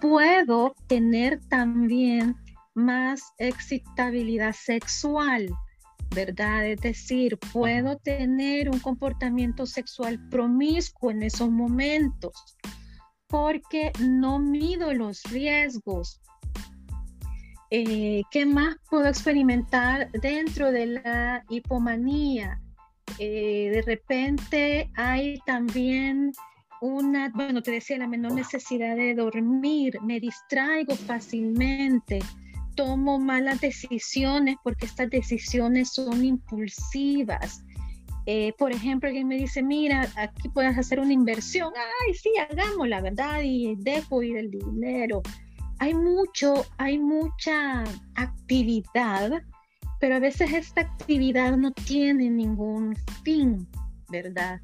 Puedo tener también más excitabilidad sexual ¿verdad? Es decir, puedo tener un comportamiento sexual promiscuo en esos momentos porque no mido los riesgos. Eh, ¿Qué más puedo experimentar dentro de la hipomanía? Eh, de repente hay también una, bueno, te decía, la menor necesidad de dormir, me distraigo fácilmente, tomo malas decisiones porque estas decisiones son impulsivas. Eh, por ejemplo, alguien me dice, mira, aquí puedes hacer una inversión. Ay, sí, la ¿verdad? Y dejo ir el dinero. Hay mucho, hay mucha actividad, pero a veces esta actividad no tiene ningún fin, ¿verdad?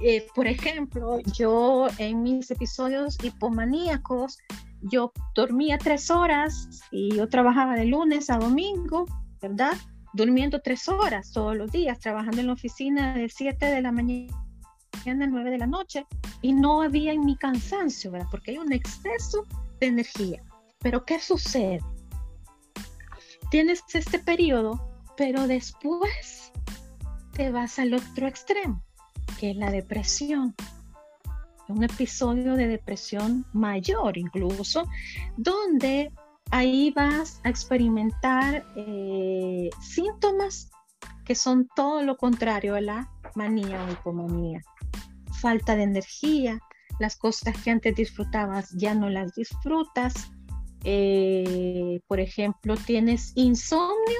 Eh, por ejemplo, yo en mis episodios hipomaníacos, yo dormía tres horas y yo trabajaba de lunes a domingo, ¿verdad? Durmiendo tres horas todos los días, trabajando en la oficina de 7 de la mañana a 9 de la noche y no había en mi cansancio, ¿verdad? Porque hay un exceso de energía. Pero ¿qué sucede? Tienes este periodo, pero después te vas al otro extremo, que es la depresión un episodio de depresión mayor incluso, donde ahí vas a experimentar eh, síntomas que son todo lo contrario a la manía o hipomanía. Falta de energía, las cosas que antes disfrutabas ya no las disfrutas. Eh, por ejemplo, tienes insomnio,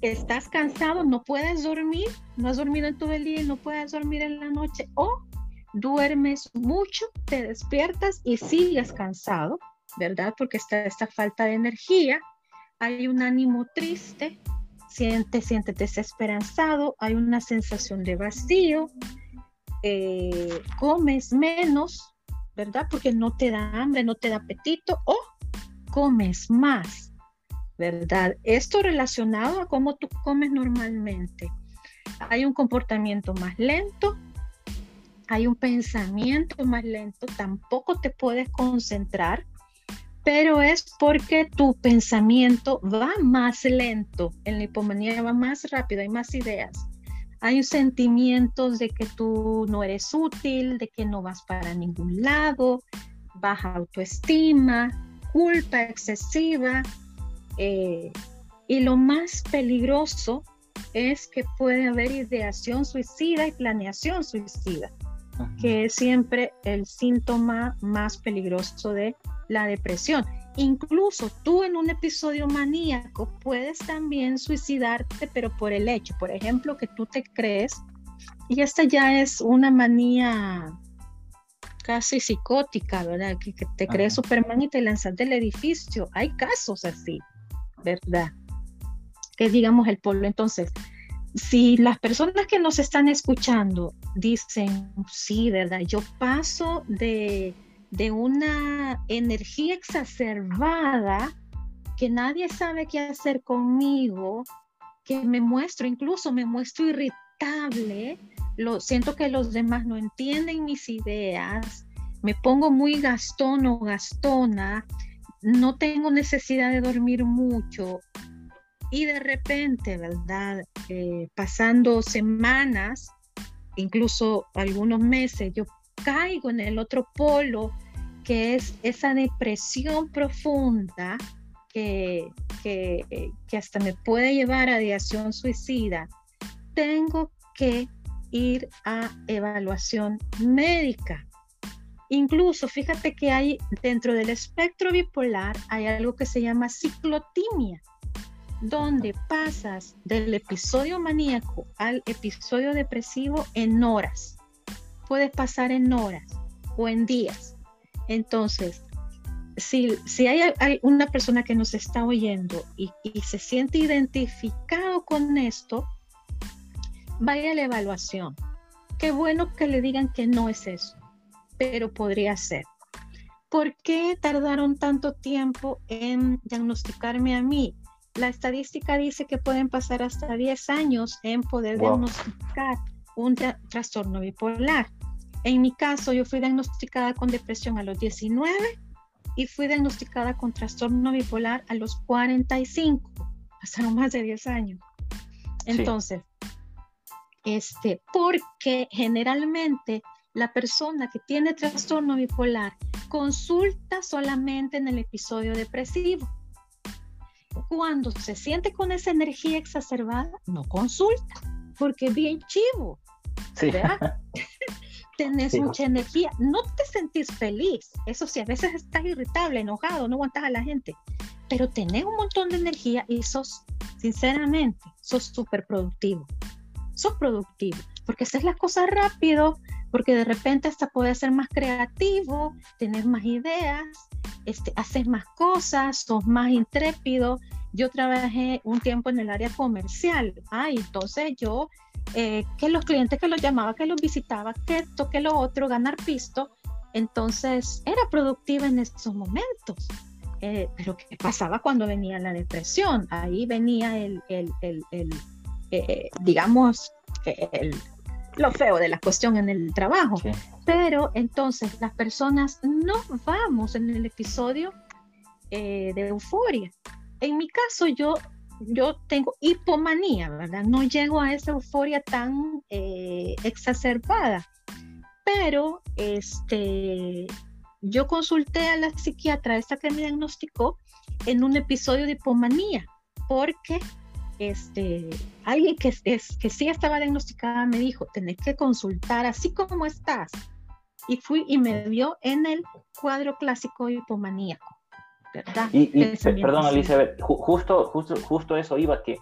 estás cansado, no puedes dormir, no has dormido en todo el día no puedes dormir en la noche, o duermes mucho, te despiertas y sigues cansado, ¿verdad? Porque está esta falta de energía, hay un ánimo triste, sientes, sientes desesperanzado, hay una sensación de vacío, eh, comes menos, ¿verdad? Porque no te da hambre, no te da apetito o comes más, ¿verdad? Esto relacionado a cómo tú comes normalmente. Hay un comportamiento más lento, hay un pensamiento más lento, tampoco te puedes concentrar, pero es porque tu pensamiento va más lento, en la hipomanía va más rápido, hay más ideas. Hay sentimientos de que tú no eres útil, de que no vas para ningún lado, baja autoestima, culpa excesiva eh, y lo más peligroso es que puede haber ideación suicida y planeación suicida, que es siempre el síntoma más peligroso de la depresión. Incluso tú en un episodio maníaco puedes también suicidarte, pero por el hecho, por ejemplo, que tú te crees, y esta ya es una manía casi psicótica, ¿verdad? Que, te crees Superman y te lanzas del edificio. Hay casos así, ¿verdad? Que digamos el pueblo. Entonces, si las personas que nos están escuchando dicen, sí, ¿verdad? Yo paso de, de una energía exacerbada que nadie sabe qué hacer conmigo, que me muestro, incluso me muestro irritable, lo, siento que los demás no entienden mis ideas, me pongo muy gastón o gastona, no tengo necesidad de dormir mucho, y de repente, ¿verdad? Eh, pasando semanas, incluso algunos meses, yo caigo en el otro polo, que es esa depresión profunda que, que, hasta me puede llevar a ideación suicida. Tengo que ir a evaluación médica. Incluso fíjate que hay dentro del espectro bipolar hay algo que se llama ciclotimia donde pasas del episodio maníaco al episodio depresivo en horas. Puedes pasar en horas o en días. Entonces, si, si hay, una persona que nos está oyendo y, y se siente identificado con esto, vaya a la evaluación. Qué bueno que le digan que no es eso, pero podría ser. ¿Por qué tardaron tanto tiempo en diagnosticarme a mí? La estadística dice que pueden pasar hasta 10 años en poder diagnosticar un trastorno bipolar. En mi caso, yo fui diagnosticada con depresión a los 19 y fui diagnosticada con trastorno bipolar a los 45. [laughs] Pasaron más de 10 años. Entonces, este, porque generalmente la persona que tiene trastorno bipolar consulta solamente en el episodio depresivo cuando se siente con esa energía exacerbada, no consulta, porque es bien chivo. Sí. [laughs] Tenés mucha energía, no te sentís feliz. Eso sí, a veces estás irritable, enojado, no aguantas a la gente, pero tenés un montón de energía y sos, sinceramente, sos súper productivo. Sos productivo, porque haces las cosas rápido, porque de repente hasta puedes ser más creativo, tener más ideas, este, haces más cosas, sos más intrépido. Yo trabajé un tiempo en el área comercial, ah, entonces yo, eh, que los clientes que los llamaba, que los visitaba, que esto, que lo otro, ganar pisto, entonces era productiva en esos momentos. Eh, pero ¿qué pasaba cuando venía la depresión? Ahí venía el, el, el, el eh, digamos, el, lo feo de la cuestión en el trabajo. Pero entonces las personas no vamos en el episodio eh, de euforia. En mi caso yo, yo tengo hipomanía, ¿verdad? No llego a esa euforia tan eh, exacerbada. Pero este, yo consulté a la psiquiatra, esta que me diagnosticó, en un episodio de hipomanía, porque este, alguien que, es, que sí estaba diagnosticada me dijo, tenés que consultar así como estás. Y fui y me vio en el cuadro clásico hipomaníaco. ¿Verdad? Y, perdón, Elizabeth, justo, justo, justo eso iba, que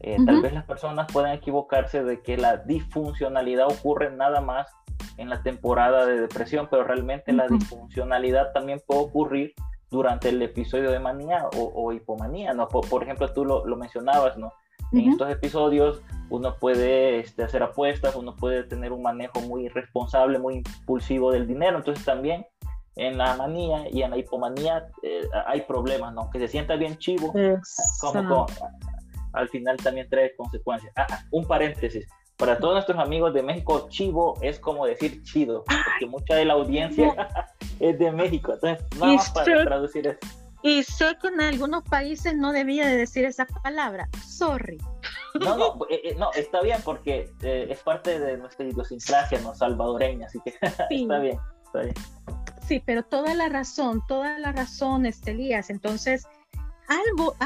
eh, tal vez las personas puedan equivocarse de que la disfuncionalidad ocurre nada más en la temporada de depresión, pero realmente la disfuncionalidad también puede ocurrir durante el episodio de manía o, hipomanía, ¿no? Por, ejemplo, tú lo, lo mencionabas, ¿no? En estos episodios uno puede este, hacer apuestas, uno puede tener un manejo muy responsable, muy impulsivo del dinero. Entonces también en la manía y en la hipomanía eh, hay problemas, ¿no? Que se sienta bien chivo, como, al final también trae consecuencias. Ah, ah, un paréntesis. Para todos nuestros amigos de México, chivo es como decir chido, porque mucha de la audiencia [laughs] es de México. Entonces, vamos para traducir eso. Y sé que en algunos países no debía de decir esa palabra. Sorry. No, no, [laughs] eh, eh, no está bien porque eh, es parte de nuestra idiosincrasia no salvadoreña, así que [laughs] está bien, está bien. Sí, pero toda la razón, toda la razón, Estelías. Entonces, algo,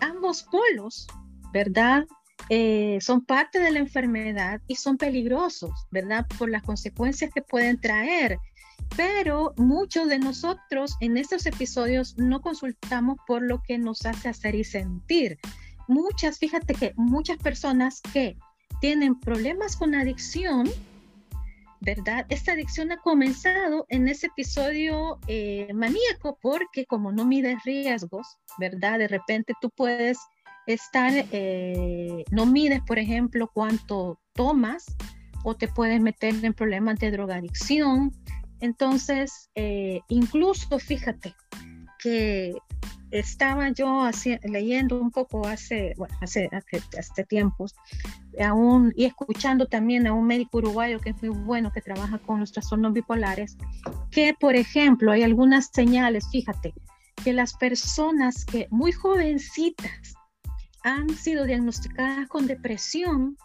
ambos polos, ¿verdad? Eh, son parte de la enfermedad y son peligrosos, ¿verdad? Por las consecuencias que pueden traer. Pero muchos de nosotros en estos episodios no consultamos por lo que nos hace hacer y sentir. Muchas, fíjate que muchas personas que tienen problemas con adicción, ¿verdad? Esta adicción ha comenzado en ese episodio eh, maníaco porque como no mides riesgos, ¿verdad? De repente tú puedes estar, eh, no mides, por ejemplo, cuánto tomas o te puedes meter en problemas de drogadicción. Entonces, eh, incluso fíjate que estaba yo leyendo un poco hace, bueno, hace, hace, tiempos, y escuchando también a un médico uruguayo que es muy bueno, que trabaja con los trastornos bipolares, que, por ejemplo, hay algunas señales, fíjate, que las personas que muy jovencitas han sido diagnosticadas con depresión,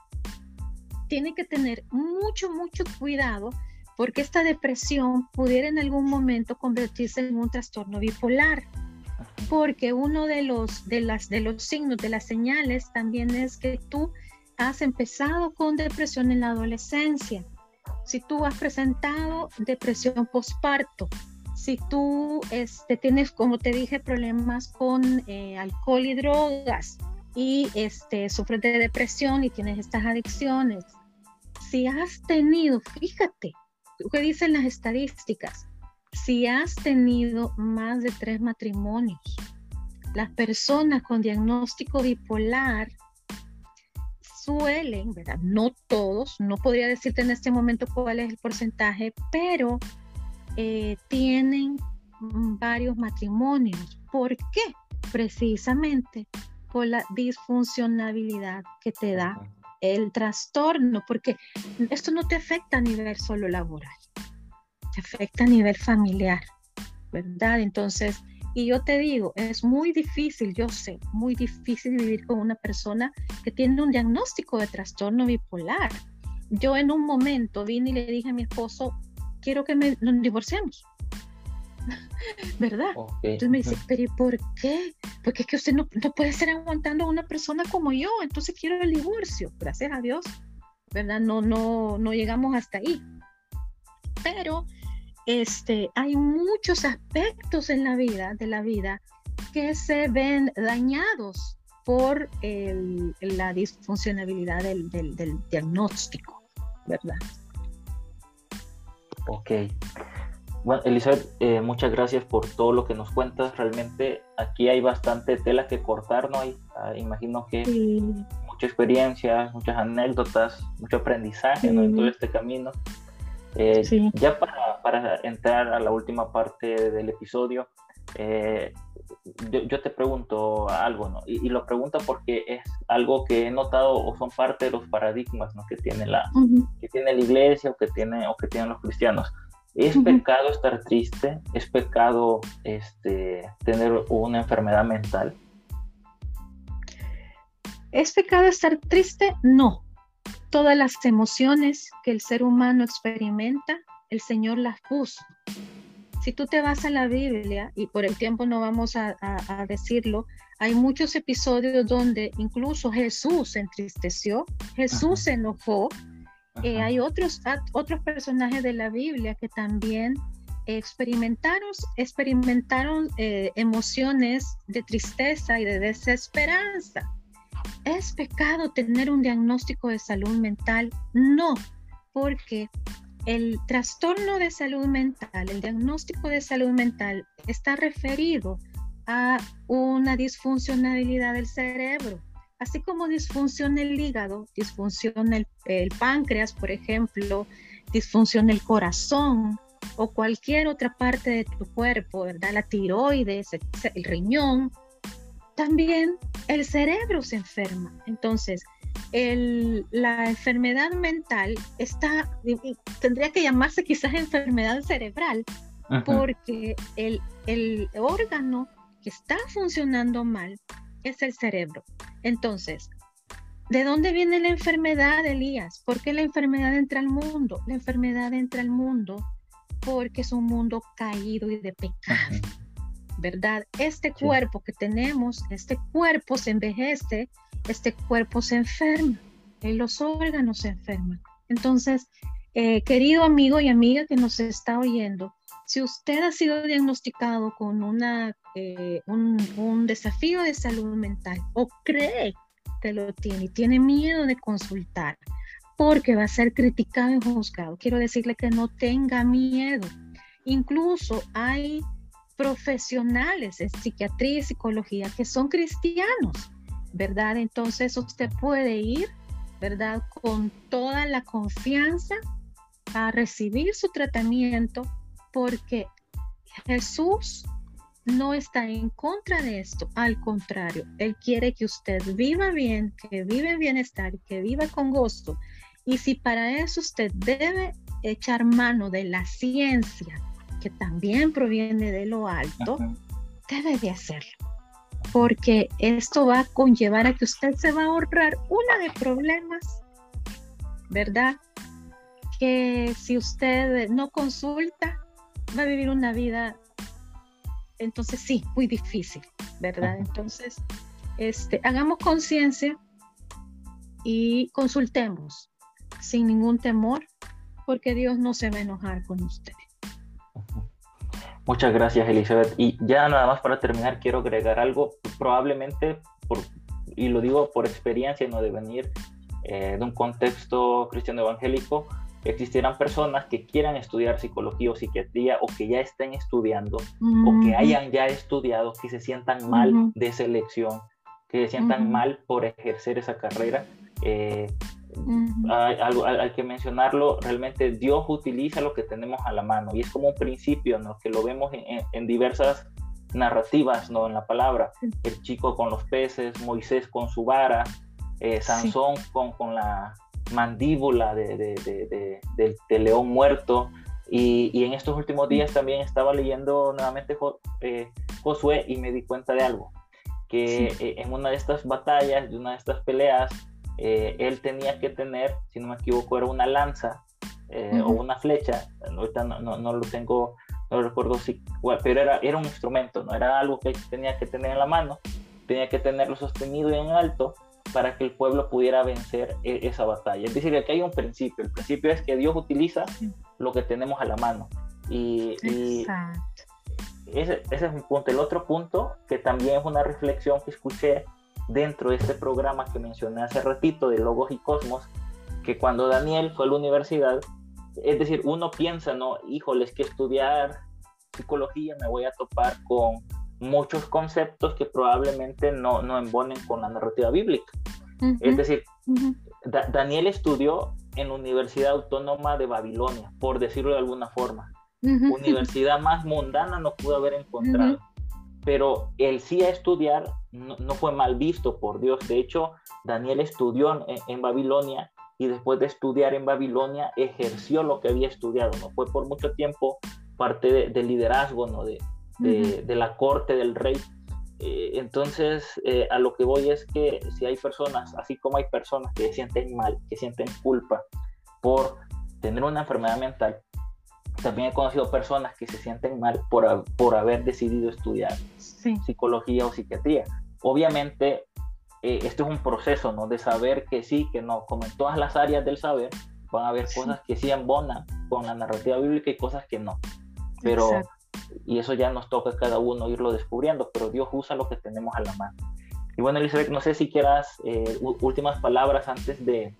tienen que tener mucho, mucho cuidado porque esta depresión pudiera en algún momento convertirse en un trastorno bipolar. Porque uno de los, de, las, de los signos, de las señales también es que tú has empezado con depresión en la adolescencia. Si tú has presentado depresión postparto, si tú este, tienes, como te dije, problemas con eh, alcohol y drogas, y este, sufres de depresión y tienes estas adicciones, si has tenido, fíjate, ¿qué dicen las estadísticas? Si has tenido más de tres matrimonios, las personas con diagnóstico bipolar suelen, ¿verdad? No todos, no podría decirte en este momento cuál es el porcentaje, pero eh, tienen varios matrimonios. ¿Por qué? Precisamente por la disfuncionabilidad que te da el trastorno, porque esto no te afecta a nivel solo laboral, te afecta a nivel familiar, ¿verdad? Entonces, y yo te digo, es muy difícil, yo sé, muy difícil vivir con una persona que tiene un diagnóstico de trastorno bipolar. Yo en un momento vine y le dije a mi esposo, quiero que me, nos divorciemos. [laughs] ¿verdad? Entonces me dice, pero ¿y por qué? Porque es que usted no, no, puede estar aguantando a una persona como yo, entonces quiero el divorcio, gracias a Dios, ¿verdad? No, no, no llegamos hasta ahí. Pero este, hay muchos aspectos en la vida, de la vida, que se ven dañados por el, la del, del, del diagnóstico, ¿verdad? Ok. Bueno, Elizabeth, eh, muchas gracias por todo lo que nos cuentas. Realmente aquí hay bastante tela que cortar, ¿no? Hay, ah, imagino que mucha experiencia, muchas anécdotas, mucho aprendizaje en todo este camino. Eh, ya para, para, entrar a la última parte del episodio, eh, yo, te pregunto algo, ¿no? Y, lo pregunto porque es algo que he notado o son parte de los paradigmas ¿no? que, tiene la, que tiene la iglesia o que, tiene, o que tienen los cristianos. ¿Es pecado estar triste? ¿Es pecado este, tener una enfermedad mental? ¿Es pecado estar triste? No. Todas las emociones que el ser humano experimenta, el Señor las puso. Si tú te vas a la Biblia, y por el tiempo no vamos a, decirlo, hay muchos episodios donde incluso Jesús se entristeció, Jesús se enojó, eh, hay otros, otros personajes de la Biblia que también experimentaron, experimentaron eh, emociones de tristeza y de desesperanza. ¿Es pecado tener un diagnóstico de salud mental? No, porque el trastorno de salud mental, el diagnóstico de salud mental está referido a una disfuncionalidad del cerebro así como disfunciona el hígado, disfunciona el, páncreas, por ejemplo, disfunciona el corazón o cualquier otra parte de tu cuerpo, ¿verdad? La tiroides, el riñón, también el cerebro se enferma. Entonces, la enfermedad mental está, tendría que llamarse quizás enfermedad cerebral, porque el, el órgano que está funcionando mal es el cerebro. Entonces, ¿de dónde viene la enfermedad, Elías? ¿Por qué la enfermedad entra al mundo? La enfermedad entra al mundo porque es un mundo caído y de pecado, ¿verdad? Este cuerpo que tenemos, este cuerpo se envejece, este cuerpo se enferma, y los órganos se enferman. Entonces, eh, querido amigo y amiga que nos está oyendo, si usted ha sido diagnosticado con una, eh, un, un, desafío de salud mental o cree que lo tiene y tiene miedo de consultar porque va a ser criticado y juzgado, quiero decirle que no tenga miedo. Incluso hay profesionales en psiquiatría y psicología que son cristianos, ¿verdad? Entonces usted puede ir, ¿verdad? Con toda la confianza a recibir su tratamiento porque Jesús no está en contra de esto, al contrario, Él quiere que usted viva bien, que viva en bienestar, que viva con gusto. Y si para eso usted debe echar mano de la ciencia, que también proviene de lo alto, debe de hacerlo. Porque esto va a conllevar a que usted se va a ahorrar una de problemas, ¿verdad? Que si usted no consulta, va a vivir una vida, entonces sí, muy difícil, ¿verdad? Entonces, este, hagamos conciencia y consultemos sin ningún temor, porque Dios no se va a enojar con usted. Muchas gracias, Elizabeth. Y ya nada más para terminar, quiero agregar algo, probablemente, por, y lo digo por experiencia, no de venir eh, de un contexto cristiano evangélico, existirán personas que quieran estudiar psicología o psiquiatría o que ya estén estudiando o que hayan ya estudiado, que se sientan mal de selección, que se sientan mal por ejercer esa carrera. Eh, hay, que mencionarlo, realmente Dios utiliza lo que tenemos a la mano y es como un principio, ¿no? que lo vemos en, diversas narrativas ¿no? en la palabra. El chico con los peces, Moisés con su vara, eh, Sansón con, con la mandíbula de, de, de, león muerto. Y, y, en estos últimos días también estaba leyendo nuevamente eh, Josué y me di cuenta de algo, que eh, en una de estas batallas, de una de estas peleas, eh, él tenía que tener, si no me equivoco, era una lanza o una flecha, ahorita no, no, no, lo tengo, no recuerdo si, pero era, era un instrumento, no era algo que tenía que tener en la mano, tenía que tenerlo sostenido y en alto para que el pueblo pudiera vencer e, esa batalla. Es decir, aquí hay un principio. El principio es que Dios utiliza lo que tenemos a la mano. Y, ese, ese, es un punto. El otro punto, que también es una reflexión que escuché dentro de este programa que mencioné hace ratito de Logos y Cosmos, que cuando Daniel fue a la universidad, es decir, uno piensa, no, híjoles, que estudiar psicología me voy a topar con muchos conceptos que probablemente no, no embonen con la narrativa bíblica. Es decir, Daniel estudió en la Universidad Autónoma de Babilonia, por decirlo de alguna forma. Universidad más mundana no pudo haber encontrado. Pero el sí a estudiar no, fue mal visto por Dios. De hecho, Daniel estudió en, Babilonia y después de estudiar en Babilonia ejerció lo que había estudiado. No fue por mucho tiempo parte del liderazgo, ¿no? De, de, la corte del rey. Eh, entonces, eh, a lo que voy es que si hay personas, así como hay personas que se sienten mal, que sienten culpa por tener una enfermedad mental, también he conocido personas que se sienten mal por, por haber decidido estudiar psicología o psiquiatría. Obviamente, eh, esto es un proceso, ¿no? De saber que sí, que no, como en todas las áreas del saber, van a haber cosas que sí embonan con la narrativa bíblica y cosas que no. Pero y eso ya nos toca a cada uno irlo descubriendo, pero Dios usa lo que tenemos a la mano. Y bueno, Elizabeth, no sé si quieras eh, últimas palabras antes de,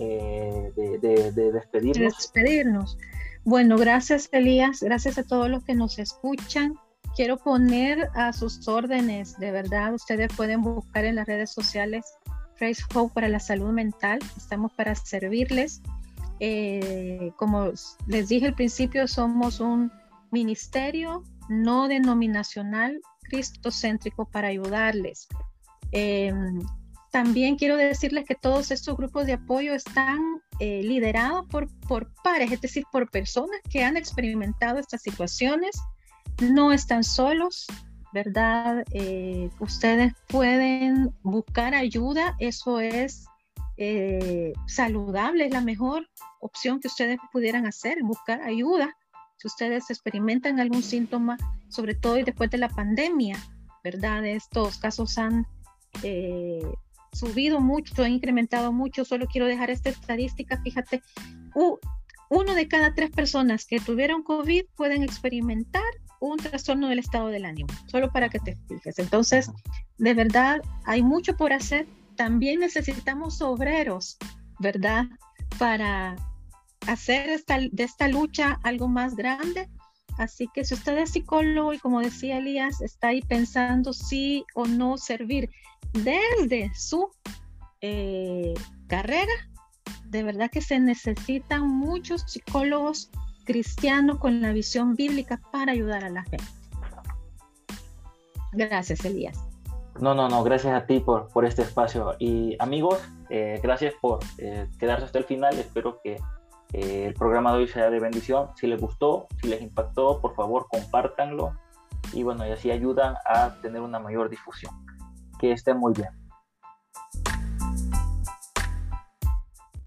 eh, de, de, despedirnos. despedirnos. Bueno, gracias Elías, gracias a todos los que nos escuchan. Quiero poner a sus órdenes, de verdad, ustedes pueden buscar en las redes sociales Praise Hope para la salud mental, estamos para servirles. Eh, como les dije al principio, somos un ministerio no denominacional cristocéntrico para ayudarles. Em, también quiero decirles que todos estos grupos de apoyo están eh, liderados por, por pares, es decir, por personas que han experimentado estas situaciones, no están solos, ¿verdad? Eh, ustedes pueden buscar ayuda, eso es eh, saludable, es la mejor opción que ustedes pudieran hacer, buscar ayuda si ustedes experimentan algún síntoma, sobre todo después de la pandemia, ¿verdad? Estos casos han subido mucho, han incrementado mucho. Solo quiero dejar esta estadística, fíjate, uno de cada tres personas que tuvieron COVID pueden experimentar un trastorno del estado del ánimo, solo para que te fijes. Entonces, de verdad, hay mucho por hacer. También necesitamos obreros, ¿verdad? Para hacer esta, de esta lucha algo más grande. Así que si usted es psicólogo y como decía Elías, está ahí pensando sí o no servir desde su eh, carrera, de verdad que se necesitan muchos psicólogos cristianos con la visión bíblica para ayudar a la gente. Gracias, Elías. No, no, no, gracias a ti por, por este espacio. Y amigos, eh, gracias por eh, quedarse hasta el final. Espero que el programa de hoy sea de bendición. Si les gustó, si les impactó, por favor, compártanlo. Y bueno, y así ayudan a tener una mayor difusión. Que estén muy bien.